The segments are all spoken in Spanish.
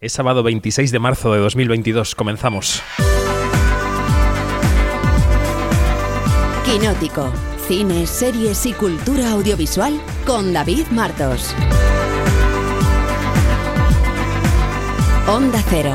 Es sábado 26 de marzo de 2022. Comenzamos. Quinótico. Cine, series y cultura audiovisual con David Martos. Onda Cero.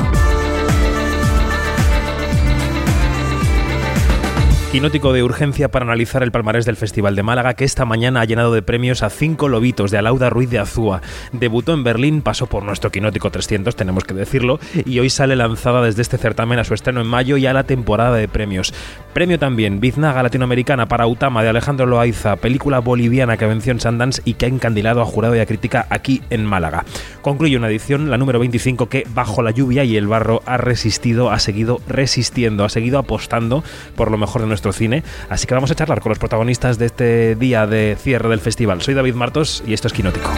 Quinótico de urgencia para analizar el palmarés del Festival de Málaga que esta mañana ha llenado de premios a cinco lobitos de Alauda Ruiz de Azúa. Debutó en Berlín, pasó por nuestro Quinótico 300, tenemos que decirlo, y hoy sale lanzada desde este certamen a su estreno en mayo y a la temporada de premios. Premio también Biznaga Latinoamericana para Utama de Alejandro Loaiza, película boliviana que venció en Sundance y que ha encandilado a jurado y a crítica aquí en Málaga. Concluye una edición, la número 25, que bajo la lluvia y el barro ha resistido, ha seguido resistiendo, ha seguido apostando por lo mejor de nuestro cine. Así que vamos a charlar con los protagonistas de este día de cierre del festival. Soy David Martos y esto es Quinótico.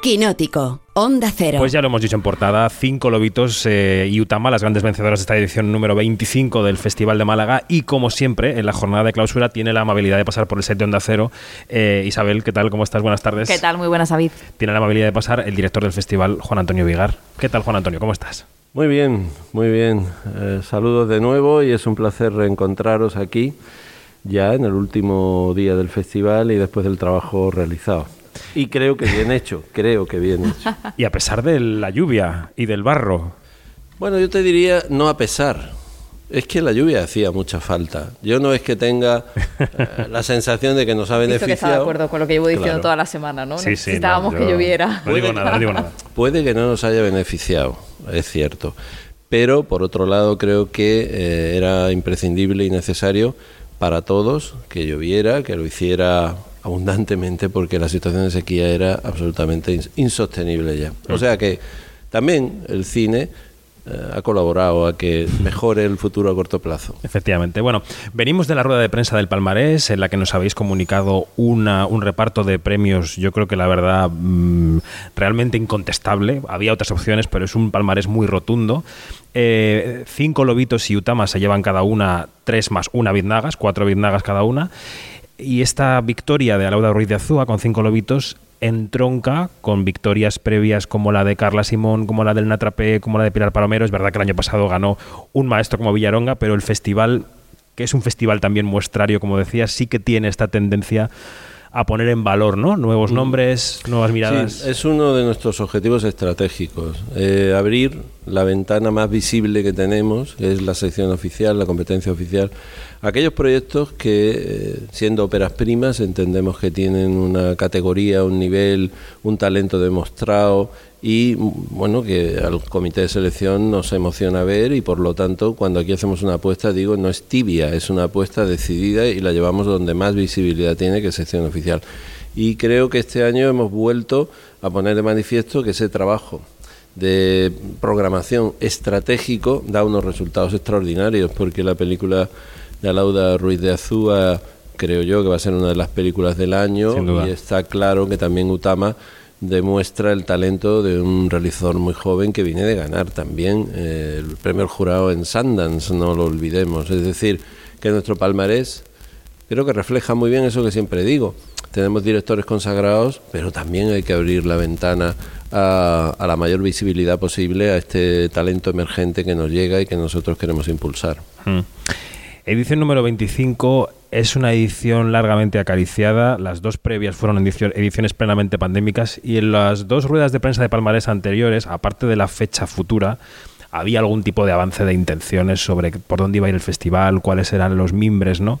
Quinótico, Onda Cero. Pues ya lo hemos dicho en portada, cinco lobitos eh, y Utama, las grandes vencedoras de esta edición número 25 del Festival de Málaga. Y como siempre, en la jornada de clausura tiene la amabilidad de pasar por el set de Onda Cero. Eh, Isabel, ¿qué tal? ¿Cómo estás? Buenas tardes. ¿Qué tal? Muy buenas, David. Tiene la amabilidad de pasar el director del festival, Juan Antonio Vigar. ¿Qué tal, Juan Antonio? ¿Cómo estás? Muy bien, muy bien. Eh, saludos de nuevo y es un placer reencontraros aquí ya en el último día del festival y después del trabajo realizado. Y creo que bien hecho, creo que bien hecho. Y a pesar de la lluvia y del barro. Bueno, yo te diría no a pesar. Es que la lluvia hacía mucha falta. Yo no es que tenga eh, la sensación de que nos ha Visto beneficiado. que está de acuerdo con lo que llevo diciendo Claro. toda la semana, ¿no? Sí, sí, Necesitábamos no, que lloviera. No digo nada, no digo nada. Puede que no nos haya beneficiado, es cierto. Pero, por otro lado, creo que eh, era imprescindible y necesario para todos que lloviera, que lo hiciera abundantemente, porque la situación de sequía era absolutamente ins- insostenible ya. O sea que también el cine ha colaborado a que mejore el futuro a corto plazo. Efectivamente. Bueno, venimos de la rueda de prensa del Palmarés, en la que nos habéis comunicado una, un reparto de premios, yo creo que la verdad, mm, realmente incontestable. Había otras opciones, pero es un Palmarés muy rotundo. Eh, cinco lobitos y Utama se llevan cada una tres más una biznagas, cuatro biznagas cada una. Y esta victoria de Alauda Ruiz de Azúa con cinco lobitos entronca con victorias previas como la de Carla Simón, como la del Natrapé, como la de Pilar Palomero. Es verdad que el año pasado ganó un maestro como Villaronga, pero el festival, que es un festival también muestrario, como decía, sí que tiene esta tendencia a poner en valor, ¿no? Nuevos nombres, nuevas miradas. Sí, es uno de nuestros objetivos estratégicos. eh, abrir la ventana más visible que tenemos, es la sección oficial, la competencia oficial. Aquellos proyectos que, eh, siendo óperas primas, entendemos que tienen una categoría, un nivel, un talento demostrado y, bueno, que al comité de selección nos emociona ver y, por lo tanto, cuando aquí hacemos una apuesta, digo, no es tibia, es una apuesta decidida y la llevamos donde más visibilidad tiene, que es sección oficial. Y creo que este año hemos vuelto a poner de manifiesto que ese trabajo de programación estratégico da unos resultados extraordinarios, porque la película de Alauda Ruiz de Azúa creo yo que va a ser una de las películas del año y está claro que también Utama demuestra el talento de un realizador muy joven que viene de ganar también eh, el premio al jurado en Sundance, no lo olvidemos. Es decir, que nuestro palmarés creo que refleja muy bien eso que siempre digo. Tenemos directores consagrados, pero también hay que abrir la ventana a, la mayor visibilidad posible a este talento emergente que nos llega y que nosotros queremos impulsar. Mm. Edición número 25 es una edición largamente acariciada. Las dos previas fueron edicio- ediciones plenamente pandémicas y en las dos ruedas de prensa de Palmarés anteriores, aparte de la fecha futura, había algún tipo de avance de intenciones sobre por dónde iba a ir el festival, cuáles eran los mimbres, ¿no?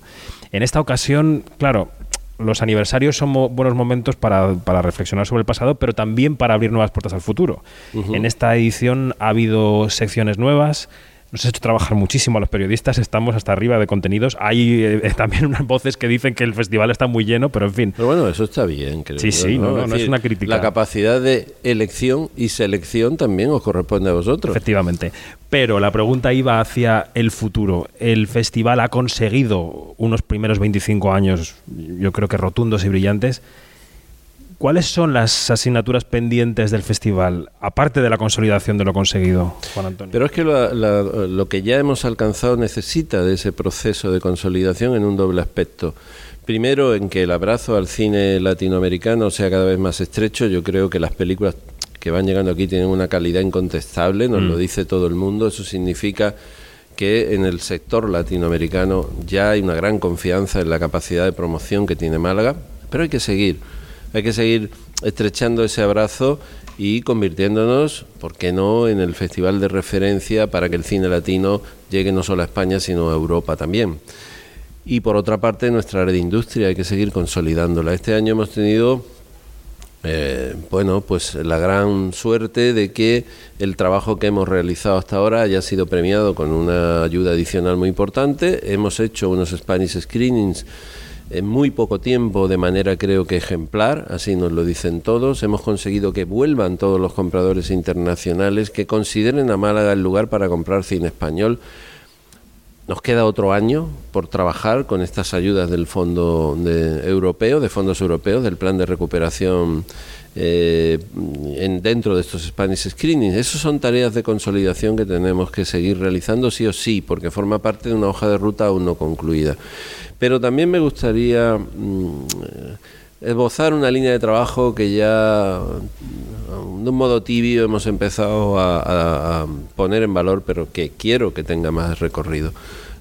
En esta ocasión, claro, los aniversarios son mo- buenos momentos para, para reflexionar sobre el pasado, pero también para abrir nuevas puertas al futuro. En esta edición ha habido secciones nuevas. Nos ha hecho trabajar muchísimo a los periodistas, estamos hasta arriba de contenidos. Hay eh, también unas voces que dicen que el festival está muy lleno, pero en fin. Pero bueno, eso está bien, creo. Sí, sí, no, no, no es una crítica. La capacidad de elección y selección también os corresponde a vosotros. Efectivamente. Pero la pregunta iba hacia el futuro. El festival ha conseguido unos primeros 25 años, yo creo que rotundos y brillantes. ¿Cuáles son las asignaturas pendientes del festival, aparte de la consolidación de lo conseguido, Juan Antonio? Pero es que lo, la- lo que ya hemos alcanzado necesita de ese proceso de consolidación en un doble aspecto. Primero, en que el abrazo al cine latinoamericano sea cada vez más estrecho. Yo creo que las películas que van llegando aquí tienen una calidad incontestable, nos lo Mm. dice todo el mundo. Eso significa que en el sector latinoamericano ya hay una gran confianza en la capacidad de promoción que tiene Málaga, pero hay que seguir, hay que seguir estrechando ese abrazo y convirtiéndonos, ¿por qué no?, en el festival de referencia para que el cine latino llegue no solo a España, sino a Europa también. Y por otra parte, nuestra red de industria hay que seguir consolidándola. Este año hemos tenido eh, bueno, pues la gran suerte de que el trabajo que hemos realizado hasta ahora haya sido premiado con una ayuda adicional muy importante. Hemos hecho unos Spanish screenings en muy poco tiempo, de manera creo que ejemplar, así nos lo dicen todos. Hemos conseguido que vuelvan todos los compradores internacionales que consideren a Málaga el lugar para comprar cine español. Nos queda otro año por trabajar con estas ayudas del Fondo de- Europeo, de fondos europeos, del Plan de Recuperación eh, en, dentro de estos Spanish Screenings. Esas son tareas de consolidación que tenemos que seguir realizando sí o sí, porque forma parte de una hoja de ruta aún no concluida. Pero también me gustaría mm, esbozar una línea de trabajo que ya mm, de un modo tibio hemos empezado a, poner en valor, pero que quiero que tenga más recorrido.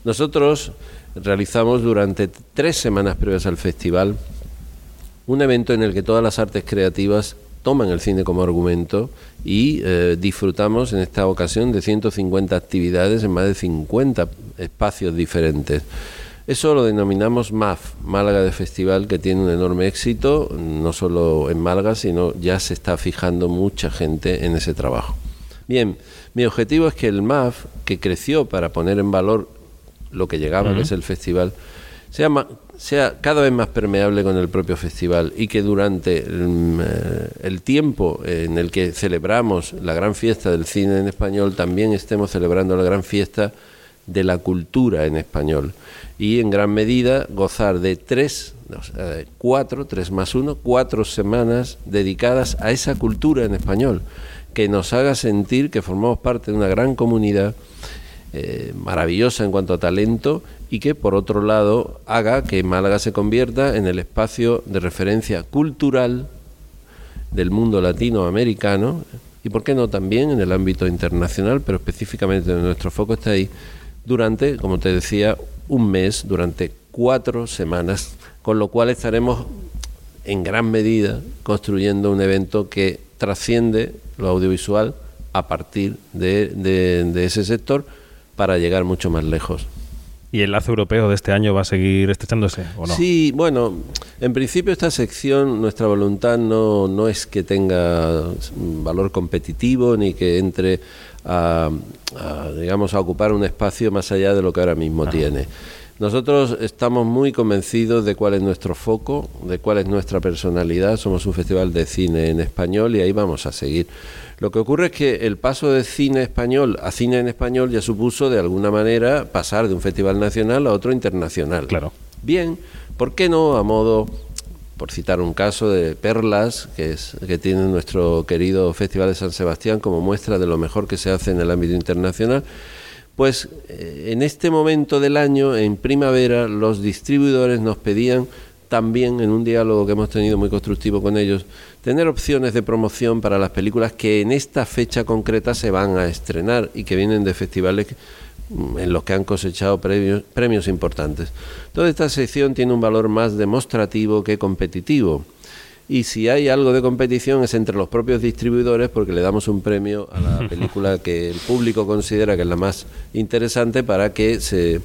Nosotros realizamos durante tres semanas previas al festival un evento en el que todas las artes creativas toman el cine como argumento y eh, disfrutamos en esta ocasión de 150 actividades en más de 50 espacios diferentes. Eso lo denominamos MAF, Málaga de Festival, que tiene un enorme éxito, no solo en Málaga, sino ya se está fijando mucha gente en ese trabajo. Bien, mi objetivo es que el MAF, que creció para poner en valor lo que llegaba, que es el festival, sea, sea cada vez más permeable con el propio festival y que durante eh, el tiempo en el que celebramos la gran fiesta del cine en español, también estemos celebrando la gran fiesta de la cultura en español y en gran medida gozar de tres, cuatro, tres más uno, cuatro semanas dedicadas a esa cultura en español, que nos haga sentir que formamos parte de una gran comunidad eh, maravillosa en cuanto a talento y que por otro lado haga que Málaga se convierta en el espacio de referencia cultural del mundo latinoamericano y por qué no también en el ámbito internacional, pero específicamente nuestro foco está ahí durante, como te decía, un mes, durante cuatro semanas, con lo cual estaremos en gran medida construyendo un evento que trasciende lo audiovisual a partir de, de- de ese sector para llegar mucho más lejos. ¿Y el lazo europeo de este año va a seguir estrechándose o no? Sí, bueno, en principio esta sección, nuestra voluntad no, no es que tenga valor competitivo ni que entre a, a, digamos, a ocupar un espacio más allá de lo que ahora mismo tiene. Nosotros estamos muy convencidos de cuál es nuestro foco, de cuál es nuestra personalidad. Somos un festival de cine en español y ahí vamos a seguir. Lo que ocurre es que el paso de cine español a cine en español ya supuso de alguna manera pasar de un festival nacional a otro internacional. Claro. Bien, ¿por qué no a modo, por citar un caso de Perlas, que, es, que tiene nuestro querido Festival de San Sebastián como muestra de lo mejor que se hace en el ámbito internacional? Pues eh, en este momento del año, en primavera, los distribuidores nos pedían también, en un diálogo que hemos tenido muy constructivo con ellos, tener opciones de promoción para las películas que en esta fecha concreta se van a estrenar y que vienen de festivales en los que han cosechado premios, premios importantes. Toda esta sección tiene un valor más demostrativo que competitivo. Y si hay algo de competición es entre los propios distribuidores porque le damos un premio a la película que el público considera que es la más interesante para que se,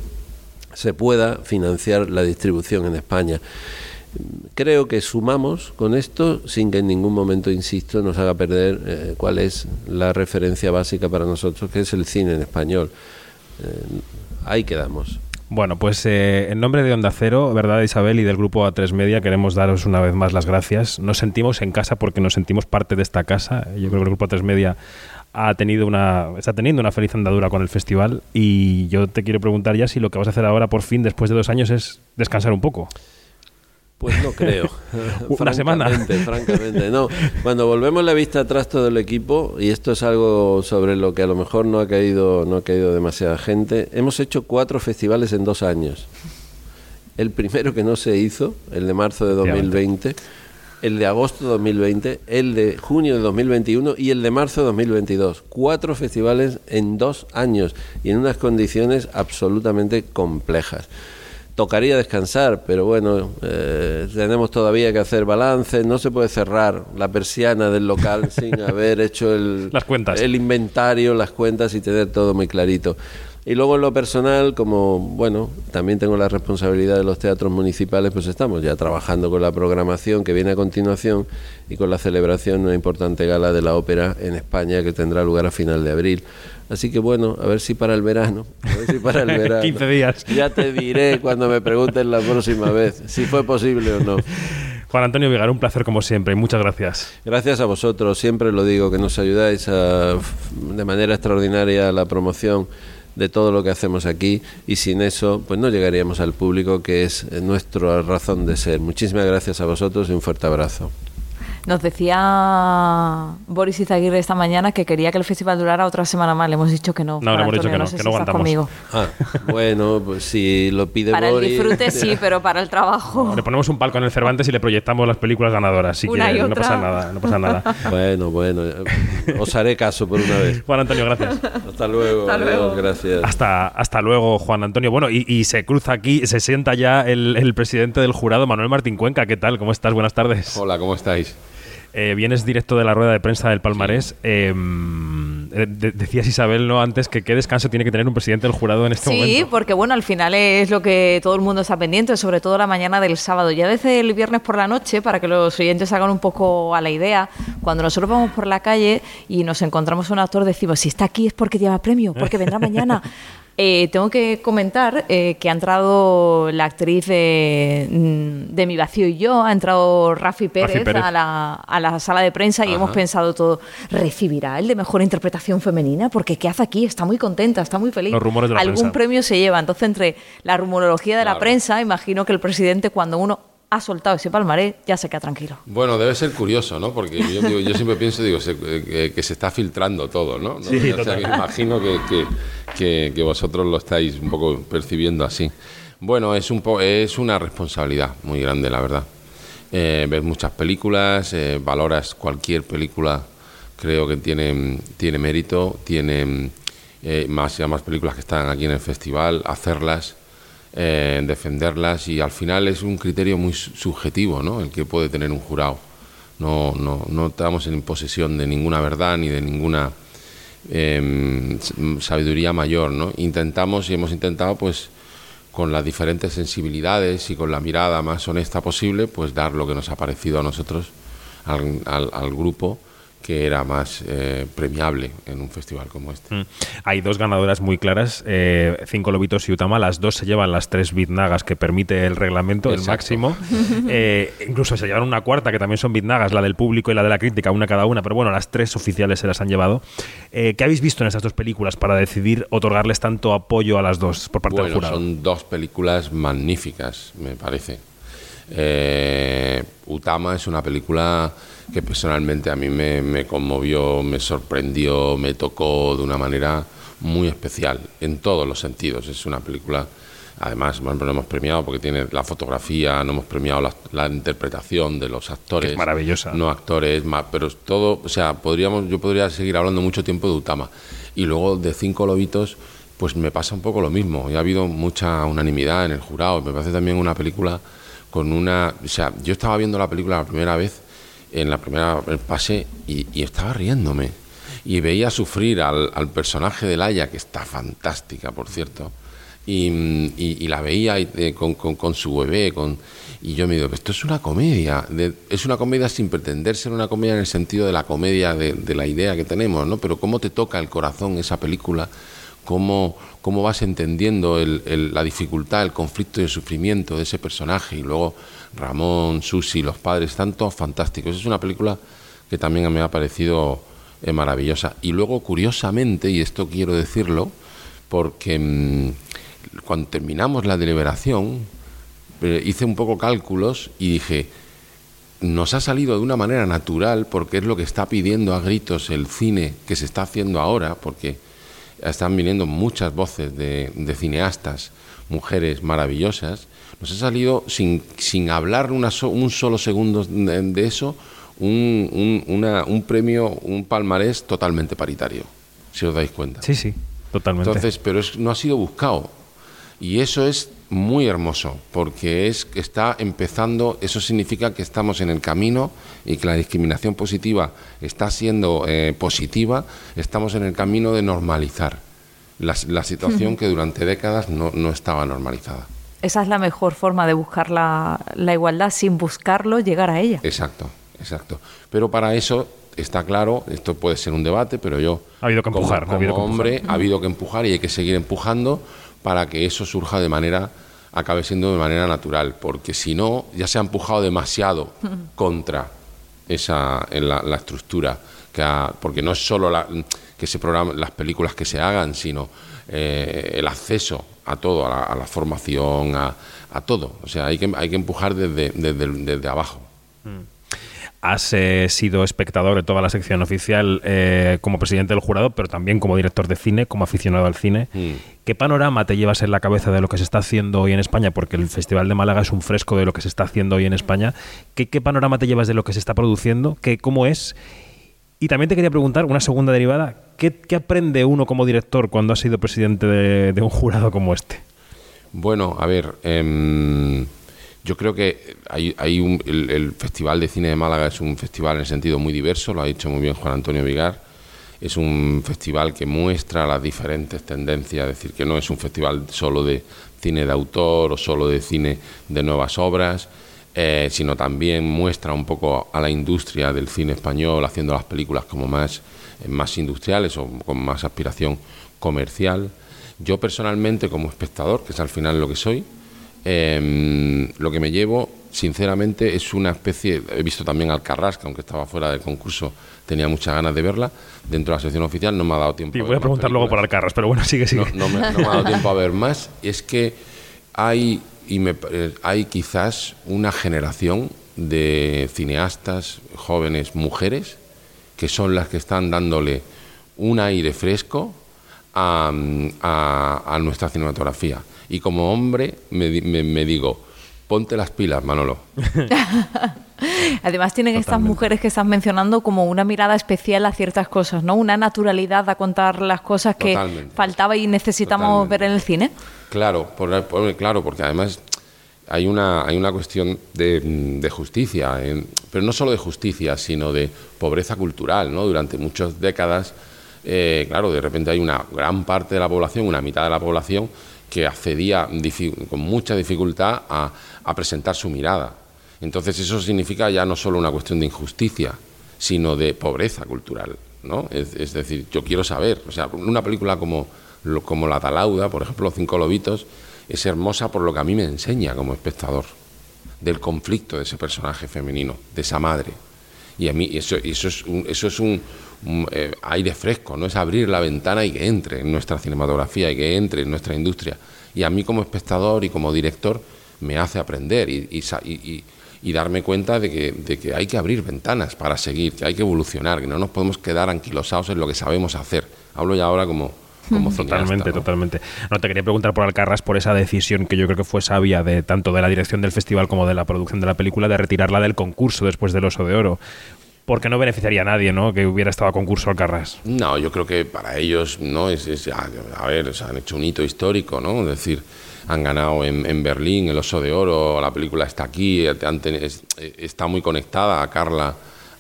se pueda financiar la distribución en España. Creo que sumamos con esto sin que en ningún momento, insisto, nos haga perder eh, cuál es la referencia básica para nosotros, que es el cine en español. Eh, ahí quedamos. Bueno, pues eh, en nombre de Onda Cero, ¿verdad, Isabel? Y del grupo A3 Media, queremos daros una vez más las gracias. Nos sentimos en casa porque nos sentimos parte de esta casa. Yo creo que el grupo A3 Media ha tenido una, está teniendo una feliz andadura con el festival. Y yo te quiero preguntar ya si lo que vas a hacer ahora, por fin, después de dos años, es descansar un poco. Pues no creo. Una semana. Francamente, francamente, no. Cuando volvemos la vista atrás todo el equipo, y esto es algo sobre lo que a lo mejor no ha caído, no ha caído demasiada gente, hemos hecho cuatro festivales en dos años. el primero que no se hizo, el de marzo de 2020, el de agosto de 2020, el de junio de 2021 y el de marzo de 2022. Cuatro festivales en dos años y en unas condiciones absolutamente complejas tocaría descansar, pero bueno, eh, tenemos todavía que hacer balance, no se puede cerrar la persiana del local sin haber hecho el, Las cuentas. el inventario, las cuentas y tener todo muy clarito. Y luego en lo personal, como bueno, también tengo la responsabilidad de los teatros municipales, pues estamos ya trabajando con la programación que viene a continuación y con la celebración de una importante gala de la ópera en España que tendrá lugar a final de abril. Así que bueno, a ver si para el verano, a ver si para el verano. 15 días. Ya te diré cuando me pregunten la próxima vez si fue posible o no. Juan Antonio Vigar, un placer como siempre y muchas gracias. Gracias a vosotros, siempre lo digo, que nos ayudáis a- de manera extraordinaria a la promoción de todo lo que hacemos aquí y sin eso pues no llegaríamos al público que es nuestra razón de ser. Muchísimas gracias a vosotros y un fuerte abrazo. Nos decía Boris Izaguirre esta mañana que quería que el festival durara otra semana más. Le hemos dicho que no. No, le hemos dicho que no, sé que no aguantamos. conmigo. Ah, bueno, pues si lo pide Para el Boris- disfrute sí, pero para el trabajo. Le ponemos un palco en el Cervantes y le proyectamos las películas ganadoras, así Una que y no otra. pasa nada, no pasa nada. Bueno, bueno, eh, os haré caso por una vez. Juan Antonio, gracias. Hasta luego, Hasta luego. adiós, gracias. Hasta, hasta luego, Juan Antonio. Bueno, y, y se cruza aquí, se sienta ya el, el presidente del jurado, Manuel Martín Cuenca. ¿Qué tal? ¿Cómo estás? Buenas tardes. Hola, ¿cómo estáis? Eh, vienes directo de la rueda de prensa del Palmarés. Eh, eh, de- decías Isabel no antes que qué descanso tiene que tener un presidente del jurado en este Sí, momento. porque bueno, al final es lo que todo el mundo está pendiente, sobre todo la mañana del sábado. Ya desde el viernes por la noche, para que los oyentes hagan un poco a la idea, cuando nosotros vamos por la calle y nos encontramos a un actor, decimos, si está aquí es porque lleva premio, porque vendrá mañana. Eh, tengo que comentar eh, que ha entrado la actriz de, mm, de Mi Vacío y Yo, ha entrado Rafi Pérez, Pérez. A, la, a la sala de prensa y hemos pensado todo, ¿recibirá el de mejor interpretación femenina? Porque ¿qué hace aquí? Está muy contenta, está muy feliz. Los rumores de la Algún prensa. premio se lleva. Entonces, entre la rumorología de la prensa, imagino que el presidente, cuando uno ha soltado ese palmarés, ya se queda tranquilo. Bueno, debe ser curioso, ¿no? Porque yo, digo- yo siempre pienso, digo, se- eh, que, que se está filtrando todo, ¿no? ¿No? Sí, O sea, total. que imagino que, que- que- que vosotros lo estáis un poco percibiendo así. Bueno, es, un po- es una responsabilidad muy grande, la verdad. Eh, ves muchas películas, eh, valoras cualquier película, creo que tiene, tiene mérito, tiene eh, más y más películas que están aquí en el festival, hacerlas, eh, defenderlas y al final es un criterio muy su- subjetivo, ¿no? El que puede tener un jurado. No, no, no estamos en posesión de ninguna verdad ni de ninguna eh, sabiduría mayor, ¿no? Intentamos y hemos intentado, pues, con las diferentes sensibilidades y con la mirada más honesta posible, pues dar lo que nos ha parecido a nosotros, al, al- al grupo, que era más eh, premiable en un festival como este. Mm. Hay dos ganadoras muy claras, eh, Cinco Lobitos y Utama. Las dos se llevan las tres biznagas que permite el reglamento, el máximo. Eh, incluso se llevan una cuarta, que también son biznagas, la del público y la de la crítica, una cada una. Pero bueno, las tres oficiales se las han llevado. ¿Qué habéis visto en estas dos películas para decidir otorgarles tanto apoyo a las dos por parte del Bueno, jurado? son dos películas magníficas, me parece. Eh, Utama es una película que personalmente a mí me, me conmovió, me sorprendió, me tocó de una manera muy especial, en todos los sentidos. Es una película, además, bueno, lo hemos premiado porque tiene la fotografía, no hemos premiado la, la interpretación de los actores. Que es maravillosa. No actores, pero todo, o sea, podríamos, yo podría seguir hablando mucho tiempo de Utama. Y luego de Cinco Lobitos, pues me pasa un poco lo mismo. Y ha habido mucha unanimidad en el jurado. Me parece también una película con una... O sea, yo estaba viendo la película la primera vez, en la primera pase, y, estaba riéndome. Y veía sufrir al, al personaje de Laia, que está fantástica, por cierto. Y, y- la veía y, eh, con, con- con su bebé, con, y yo me digo, esto es una comedia. de- es una comedia sin pretender ser una comedia en el sentido de la comedia de, de la idea que tenemos, ¿no? Pero cómo te toca el corazón esa película, cómo, cómo vas entendiendo el- la dificultad, el conflicto y el sufrimiento de ese personaje. Y luego Ramón, Susi, los padres, están todos fantásticos. Es una película que también me ha parecido eh, maravillosa. Y luego, curiosamente, y esto quiero decirlo, porque mm, cuando terminamos la deliberación, eh, hice un poco cálculos y dije, nos ha salido de una manera natural, porque es lo que está pidiendo a gritos el cine que se está haciendo ahora, porque están viniendo muchas voces de, de cineastas, mujeres maravillosas, Nos ha salido sin, sin hablar una un solo segundo de, eso, un, un premio, un palmarés totalmente paritario, si os dais cuenta. Sí, sí, totalmente. Entonces, pero es, no ha sido buscado. Y eso es muy hermoso, porque es que está empezando, eso significa que estamos en el camino y que la discriminación positiva está siendo eh, positiva, estamos en el camino de normalizar la, situación que durante décadas no, no, estaba normalizada. Esa es la mejor forma de buscar la, la igualdad, sin buscarlo, llegar a ella. Exacto, exacto. Pero para eso está claro, esto puede ser un debate, pero yo... Ha habido que empujar. Como, hombre, ha habido que empujar y hay que seguir empujando para que eso surja de manera acabe siendo de manera natural, porque si no, ya se ha empujado demasiado contra esa la, estructura, que porque no es solo la, que se programen las películas que se hagan, sino eh, el acceso a todo, a la, formación, a, a, todo. O sea, hay que, hay que empujar desde, desde, desde abajo. Mm has eh, sido espectador de toda la sección oficial eh, como presidente del jurado, pero también como director de cine, como aficionado al cine. Mm. ¿Qué panorama te llevas en la cabeza de lo que se está haciendo hoy en España? Porque el Festival de Málaga es un fresco de lo que se está haciendo hoy en España. ¿Qué, panorama te llevas de lo que se está produciendo? ¿Qué, ¿Cómo es? Y también te quería preguntar, una segunda derivada, ¿qué, aprende uno como director cuando ha sido presidente de, un jurado como este? Bueno, a ver... Em, yo creo que hay, el, Festival de Cine de Málaga es un festival en sentido muy diverso, lo ha dicho muy bien Juan Antonio Vigar. Es un festival que muestra las diferentes tendencias, es decir, que no es un festival solo de cine de autor o solo de cine de nuevas obras, eh, sino también muestra un poco a la industria del cine español haciendo las películas como más, más industriales o con más aspiración comercial. Yo personalmente como espectador, que es al final lo que soy, Em, lo que me llevo, sinceramente, es una especie. He visto también al Carrasca, aunque estaba fuera del concurso, tenía muchas ganas de verla. Dentro de la sección oficial no me ha dado tiempo. Y voy a, preguntar luego por Alcarras, pero bueno, sigue, sigue. No, me, ha dado tiempo a ver más. Es que hay, y me, eh, hay quizás una generación de cineastas jóvenes mujeres que son las que están dándole un aire fresco a nuestra cinematografía y como hombre me, digo, ponte las pilas, Manolo. Además tienen estas mujeres que estás mencionando como una mirada especial a ciertas cosas, ¿no? Una naturalidad a contar las cosas que faltaba y necesitamos ver en el cine. Claro, claro, porque además hay una, hay una cuestión de, justicia, pero no solo de justicia, sino de pobreza cultural, ¿no? Durante muchas décadas, eh, claro, de repente hay una gran parte de la población, una mitad de la población, que accedía con mucha dificultad a, presentar su mirada. Entonces eso significa ya no solo una cuestión de injusticia, sino de pobreza cultural. ¿no? Es, decir, yo quiero saber, o sea, una película como, como La Talauda, por ejemplo, Cinco Lobitos, es hermosa por lo que a mí me enseña como espectador, del conflicto de ese personaje femenino, de esa madre. Y a mí eso, eso es, un, eso es un, eh, aire fresco, no es abrir la ventana y que entre en nuestra cinematografía y que entre en nuestra industria. Y a mí como espectador y como director me hace aprender y, y, darme cuenta de que, de que, hay que abrir ventanas para seguir, que hay que evolucionar, que no nos podemos quedar anquilosados en lo que sabemos hacer. Hablo ya ahora como, como totalmente, totalmente. No te quería preguntar por Alcarras por esa decisión que yo creo que fue sabia de tanto de la dirección del festival como de la producción de la película de retirarla del concurso después del Oso de Oro porque no beneficiaría a nadie, ¿no? Que hubiera estado a concurso Alcarrás. No, yo creo que para ellos, ¿no? Es, a, ver, han hecho un hito histórico, ¿no? Es decir, han ganado en, Berlín el Oso de Oro, la película está aquí, está muy conectada a Carla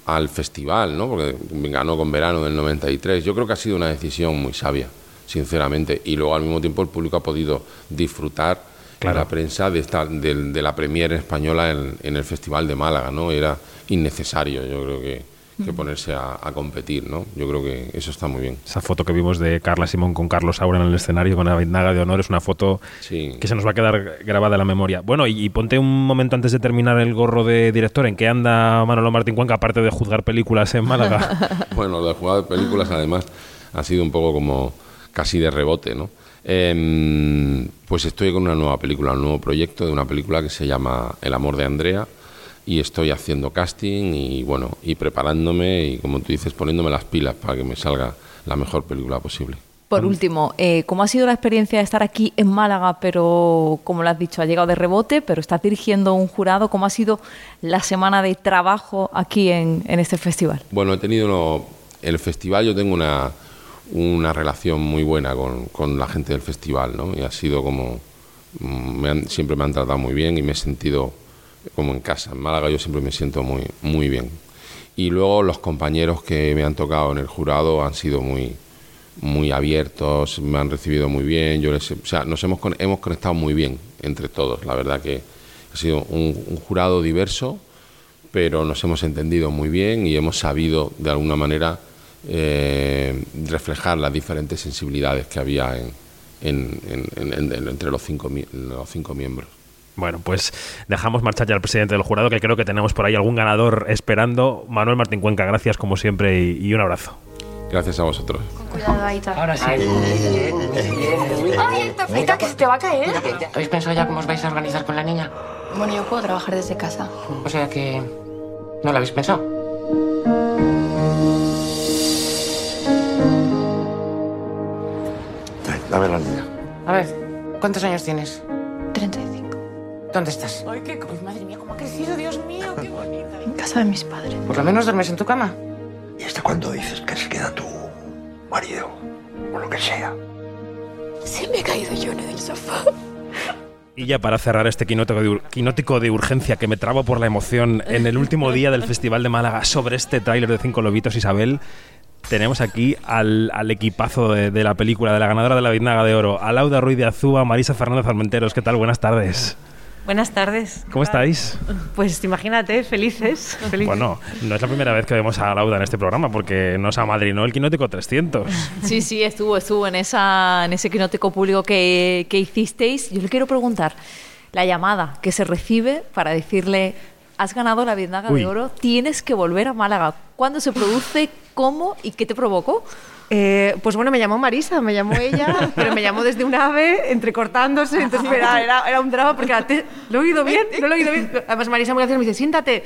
al festival, ¿no? Porque ganó con verano del 93. Yo creo que ha sido una decisión muy sabia, sinceramente. Y luego al mismo tiempo el público ha podido disfrutar la prensa de, esta, de, la premiere española en, en el Festival de Málaga, ¿no? Era innecesario, yo creo que, ponerse a, competir, ¿no? Yo creo que eso está muy bien. Esa foto que vimos de Carla Simón con Carlos Saura en el escenario con la Naga de honor es una foto que se nos va a quedar grabada en la memoria. Bueno, y, ponte un momento antes de terminar el gorro de director, ¿en qué anda Manolo Martín Cuenca aparte de juzgar películas en Málaga? bueno, de juzgar películas además ha sido un poco como casi de rebote, ¿no? Em, pues estoy con una nueva película, un nuevo proyecto de una película que se llama El amor de Andrea y estoy haciendo casting y bueno, y preparándome y como tú dices, poniéndome las pilas para que me salga la mejor película posible. Por último, eh, ¿cómo ha sido la experiencia de estar aquí en Málaga, pero como lo has dicho, ha llegado de rebote, pero estás dirigiendo un jurado? ¿Cómo ha sido la semana de trabajo aquí en, en este festival? Bueno, he tenido uno- el festival, yo tengo una, una relación muy buena con, con la gente del festival, ¿no? Y ha sido como, mm, me han- siempre me han tratado muy bien y me he sentido como en casa. En Málaga yo siempre me siento muy, muy bien. Y luego los compañeros que me han tocado en el jurado han sido muy, muy abiertos, me han recibido muy bien, yo les, o sea, nos hemos, hemos conectado muy bien entre todos. La verdad que ha sido un, jurado diverso, pero nos hemos entendido muy bien y hemos sabido de alguna manera eh, reflejar las diferentes sensibilidades que había en, en- en- en- en- entre los cinco, los cinco miembros. Bueno, pues dejamos marchar ya al presidente del jurado, que creo que tenemos por ahí algún ganador esperando. Manuel Martín Cuenca, gracias como siempre y, y un abrazo. Gracias a vosotros. Cuidado, Aita. Ahora sí. Ay, Aita, Aita, que se te va a caer. ¿Habéis pensado ya cómo os vais a organizar con la niña? Bueno, yo puedo trabajar desde casa. O sea que... ¿No lo habéis pensado? Dame la niña. A ver, ¿cuántos años tienes? 35. ¿Dónde estás? Ay, qué madre mía, cómo ha crecido, Dios mío, qué bonita. En casa de mis padres. Por lo menos duermes en tu cama. ¿Y hasta cuándo dices que se queda tu marido? O lo que sea. Se me ha caído Johnny del sofá. Y ya para cerrar este quinótico de, ur- quinótico de urgencia que me trabo por la emoción en el último día del Festival de Málaga sobre este tráiler de Cinco Lobitos, Isabel, tenemos aquí al, al equipazo de, de la película, de la ganadora de la Biznaga de Oro, a Lauda Ruiz de Azúa, Marisa Fernández Armenteros. ¿Qué tal? Buenas tardes. Buenas tardes. ¿Cómo estáis? Pues imagínate, felices. felices. Bueno, no es la primera vez que vemos a Lauda en este programa porque nos amadrinó el quinótico 300. Sí, sí, estuvo, estuvo en, esa, en ese quinótico público que, que hicisteis. Yo le quiero preguntar, la llamada que se recibe para decirle, has ganado la Biznaga Uy. de Oro, tienes que volver a Málaga. ¿Cuándo se produce? ¿Cómo? ¿Y qué te provocó? Eh, pues bueno, me llamó Marisa, me llamó ella, pero me llamó desde un ave, entrecortándose, entonces era, era, era un drama porque era, lo he oído bien, no lo he oído bien. Además Marisa muy graciosa me dice, siéntate.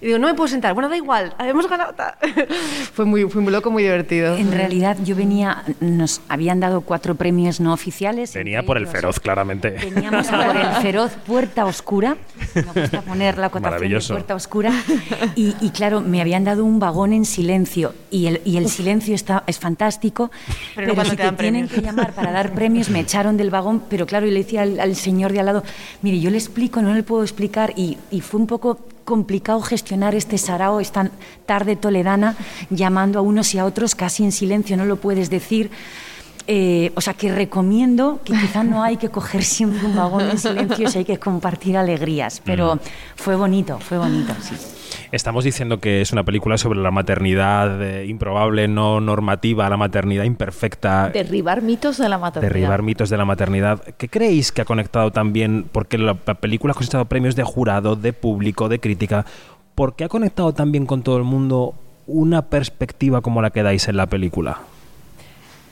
Y digo, no me puedo sentar. Bueno, da igual, hemos ganado. ta". fue, muy, fue muy loco, muy divertido. En realidad yo venía, nos habían dado cuatro premios no oficiales. Venía por el feroz, claramente. Veníamos a por el feroz Puerta Oscura. Me gusta poner la acotación de. Puerta Oscura. Y, y claro, me habían dado un vagón en silencio. Y el, y el silencio está, es fantástico. Pero Pero, cuando si te tienen que llamar para dar premios, me echaron del vagón. Pero claro, y le decía al, al señor de al lado, mire, yo le explico, no le puedo explicar. Y, y fue un poco complicado gestionar este sarao esta tarde toledana llamando a unos y a otros casi en silencio, no lo puedes decir. Eh, o sea, que recomiendo que quizá no hay que coger siempre un vagón en silencio si hay que compartir alegrías, pero fue bonito, fue bonito, sí. Estamos diciendo que es una película sobre la maternidad eh, improbable, no normativa, la maternidad imperfecta. Derribar mitos de la maternidad. Derribar mitos de la maternidad. ¿Qué creéis que ha conectado también? Porque la, la película ha cosechado premios de jurado, de público, de crítica. ¿Por qué ha conectado también con todo el mundo una perspectiva como la que dais en la película?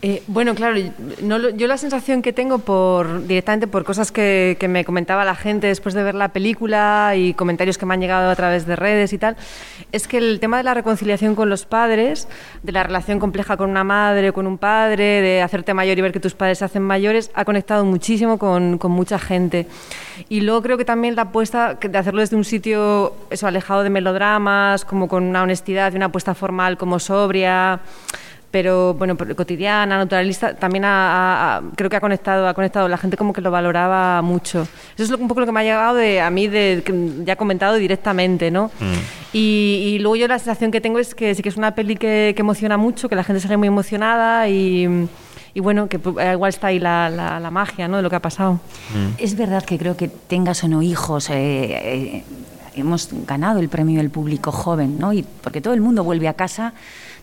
Eh, bueno, claro, yo la sensación que tengo por directamente por cosas que, me comentaba la gente después de ver la película y comentarios que me han llegado a través de redes y tal, es que el tema de la reconciliación con los padres, de la relación compleja con una madre con un padre, de hacerte mayor y ver que tus padres se hacen mayores, ha conectado muchísimo con, mucha gente. Y luego creo que también la apuesta de hacerlo desde un sitio eso, alejado de melodramas, como con una honestidad y una apuesta formal como sobria pero bueno, cotidiana, naturalista, también ha- ha- creo que ha conectado, ha conectado, la gente como que lo valoraba mucho. Eso es lo- un poco lo que me ha llegado de a mí, de, que ya comentado directamente, ¿no? Y, y luego yo la sensación que tengo es que sí que es una peli que, que emociona mucho, que la gente sale muy emocionada y, y bueno, que pues, igual está ahí la, la- la magia, ¿no? De lo que ha pasado. Es verdad que creo que tengas o no hijos, eh, eh, hemos ganado el premio del público joven, ¿no? Y porque todo el mundo vuelve a casa,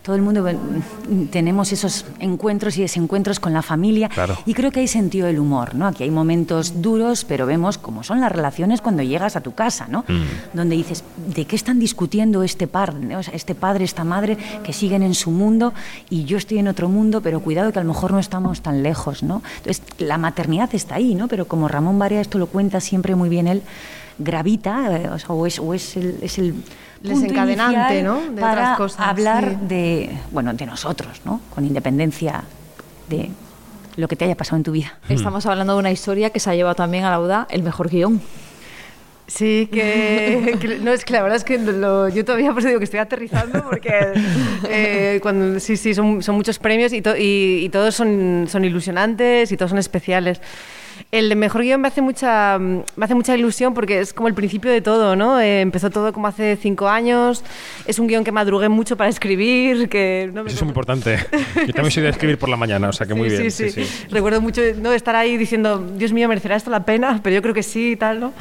todo el mundo mm, tenemos esos encuentros y desencuentros con la familia Claro. y creo que hay sentido del humor, ¿no? Aquí hay momentos duros, pero vemos cómo son las relaciones cuando llegas a tu casa, ¿no? Donde dices, ¿de qué están discutiendo este par, ¿no? O sea, este padre, esta madre que siguen en su mundo y yo estoy en otro mundo, pero cuidado que a lo mejor no estamos tan lejos, ¿no? Entonces, la maternidad está ahí, ¿no? Pero como Ramón Barea esto lo cuenta siempre muy bien él, gravita, eh, o, sea, o es, o es el, es el Desencadenante, ¿no? De para otras cosas, hablar sí. de, bueno, de nosotros, ¿no? Con independencia de lo que te haya pasado en tu vida. Estamos hablando de una historia que se ha llevado también a la UDA el mejor guion. Sí, que, que- no es que la verdad es que lo- yo todavía pues digo que estoy aterrizando porque eh, cuando sí sí son, son muchos premios y, to- y, y todos son, son ilusionantes y todos son especiales. El de mejor guion me hace mucha me hace mucha ilusión porque es como el principio de todo, ¿no? Eh, empezó todo como hace cinco años. Es un guion que madrugué mucho para escribir, que no me Eso es muy importante. Yo también soy de escribir por la mañana, o sea que muy Sí, bien. Sí, sí, Recuerdo mucho no estar ahí diciendo, Dios mío, ¿merecerá esto la pena? Pero yo creo que sí y tal, ¿no?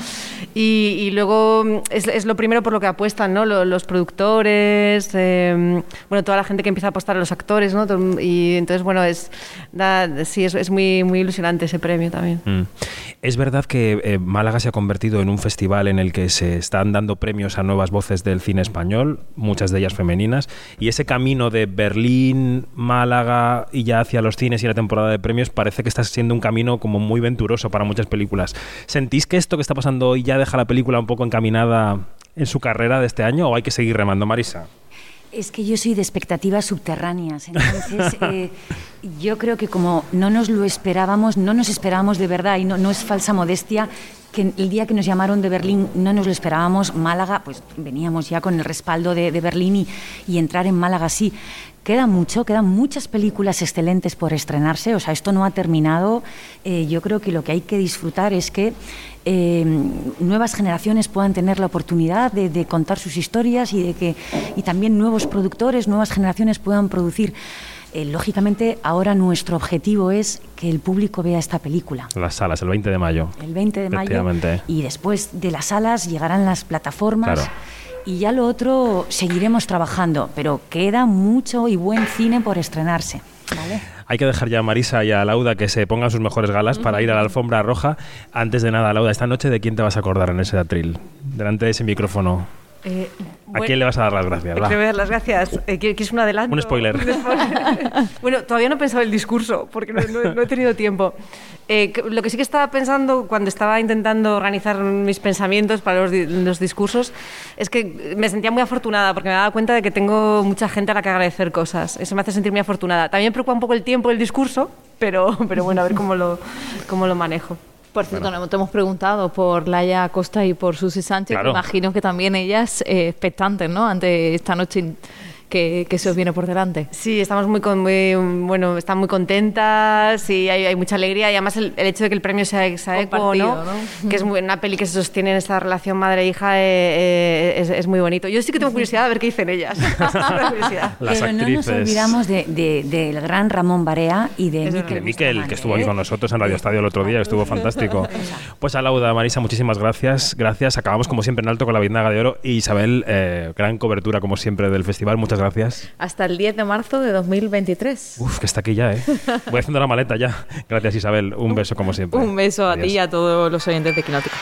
Y, y luego es, es lo primero por lo que apuestan, ¿no? Lo- Los, productores, eh, bueno, toda la gente que empieza a apostar a los actores, ¿no? Y entonces, bueno, es, da- sí, es, es muy, muy ilusionante ese premio también. Mm. Es verdad que eh, Málaga se ha convertido en un festival en el que se están dando premios a nuevas voces del cine español, muchas de ellas femeninas, y ese camino de Berlín, Málaga y ya hacia los cines y la temporada de premios parece que está siendo un camino como muy venturoso para muchas películas. ¿Sentís que esto que está pasando hoy ya deja la película un poco encaminada en su carrera de este año o hay que seguir remando, Marisa? Es que yo soy de expectativas subterráneas, entonces eh, yo creo que como no nos lo esperábamos, no nos esperábamos de verdad y no, no es falsa modestia, que el día que nos llamaron de Berlín no nos lo esperábamos, Málaga, pues veníamos ya con el respaldo de, Berlín y, y entrar en Málaga sí. Queda mucho, quedan muchas películas excelentes por estrenarse, o sea, esto no ha terminado. Eh, yo creo que lo que hay que disfrutar es que eh, nuevas generaciones puedan tener la oportunidad de, de contar sus historias y de que y también nuevos productores, nuevas generaciones puedan producir. Eh, lógicamente, ahora nuestro objetivo es que el público vea esta película. Las salas, el 20 de mayo. El 20 de mayo. Y después de las salas llegarán las plataformas. Claro. Y ya lo otro seguiremos trabajando, pero queda mucho y buen cine por estrenarse. ¿vale? Hay que dejar ya a Marisa y a Lauda que se pongan sus mejores galas para ir a la alfombra roja. Antes de nada, Lauda, esta noche de quién te vas a acordar en ese atril, delante de ese micrófono. Eh, ¿A quién le vas a dar las gracias? Va. Quiero dar las gracias. Eh, ¿qui- ¿Quieres un adelanto? Un spoiler. bueno, todavía no he pensado el discurso, porque no, no- no he tenido tiempo. Eh, lo que sí que estaba pensando cuando estaba intentando organizar mis pensamientos para los, los discursos es que me sentía muy afortunada, porque me daba cuenta de que tengo mucha gente a la que agradecer cosas. Eso me hace sentir muy afortunada. También me preocupa un poco el tiempo del discurso, pero, pero bueno, a ver cómo lo, cómo lo manejo. Por cierto, no te hemos preguntado por Laia Costa y por Susi Sánchez. Claro. Imagino que también ellas eh, expectantes, ¿no? Ante esta noche que, que se os viene por delante. Sí, estamos muy, con- muy, bueno, están muy contentas y hay, hay mucha alegría y además el, el hecho de que el premio sea, eco, ¿no? ¿no? que es muy- una peli que se sostiene en esta relación madre-hija eh, eh, es, es muy bonito. Yo sí que tengo curiosidad de ver qué dicen ellas. Curiosidad. Pero no nos olvidamos de- de- del gran Ramón Barea y de De Miquel Miquel, que estuvo aquí con nosotros en Radio Estadio el otro día, estuvo fantástico. Pues a Lauda, Marisa, muchísimas gracias. Gracias. Acabamos como siempre en alto con la Biznaga de Oro. Y Isabel, eh, gran cobertura como siempre del festival. Muchas gracias. Hasta el 10 de marzo de 2023. Uf, que está aquí ya, ¿eh? Voy haciendo la maleta ya. Gracias, Isabel. Un beso como siempre. Un beso a ti y a todos los oyentes de Quinótico.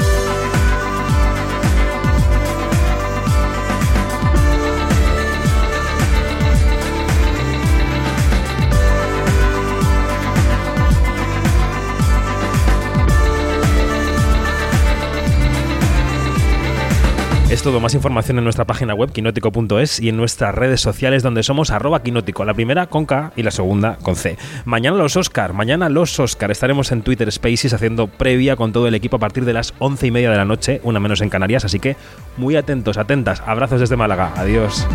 Es todo, más información en nuestra página web quinótico.es y en nuestras redes sociales donde somos arroba quinótico, la primera con K y la segunda con C. Mañana los Oscar, mañana los Oscar, estaremos en Twitter Spaces haciendo previa con todo el equipo a partir de las once y media de la noche, una menos en Canarias, así que muy atentos, atentas, abrazos desde Málaga, adiós.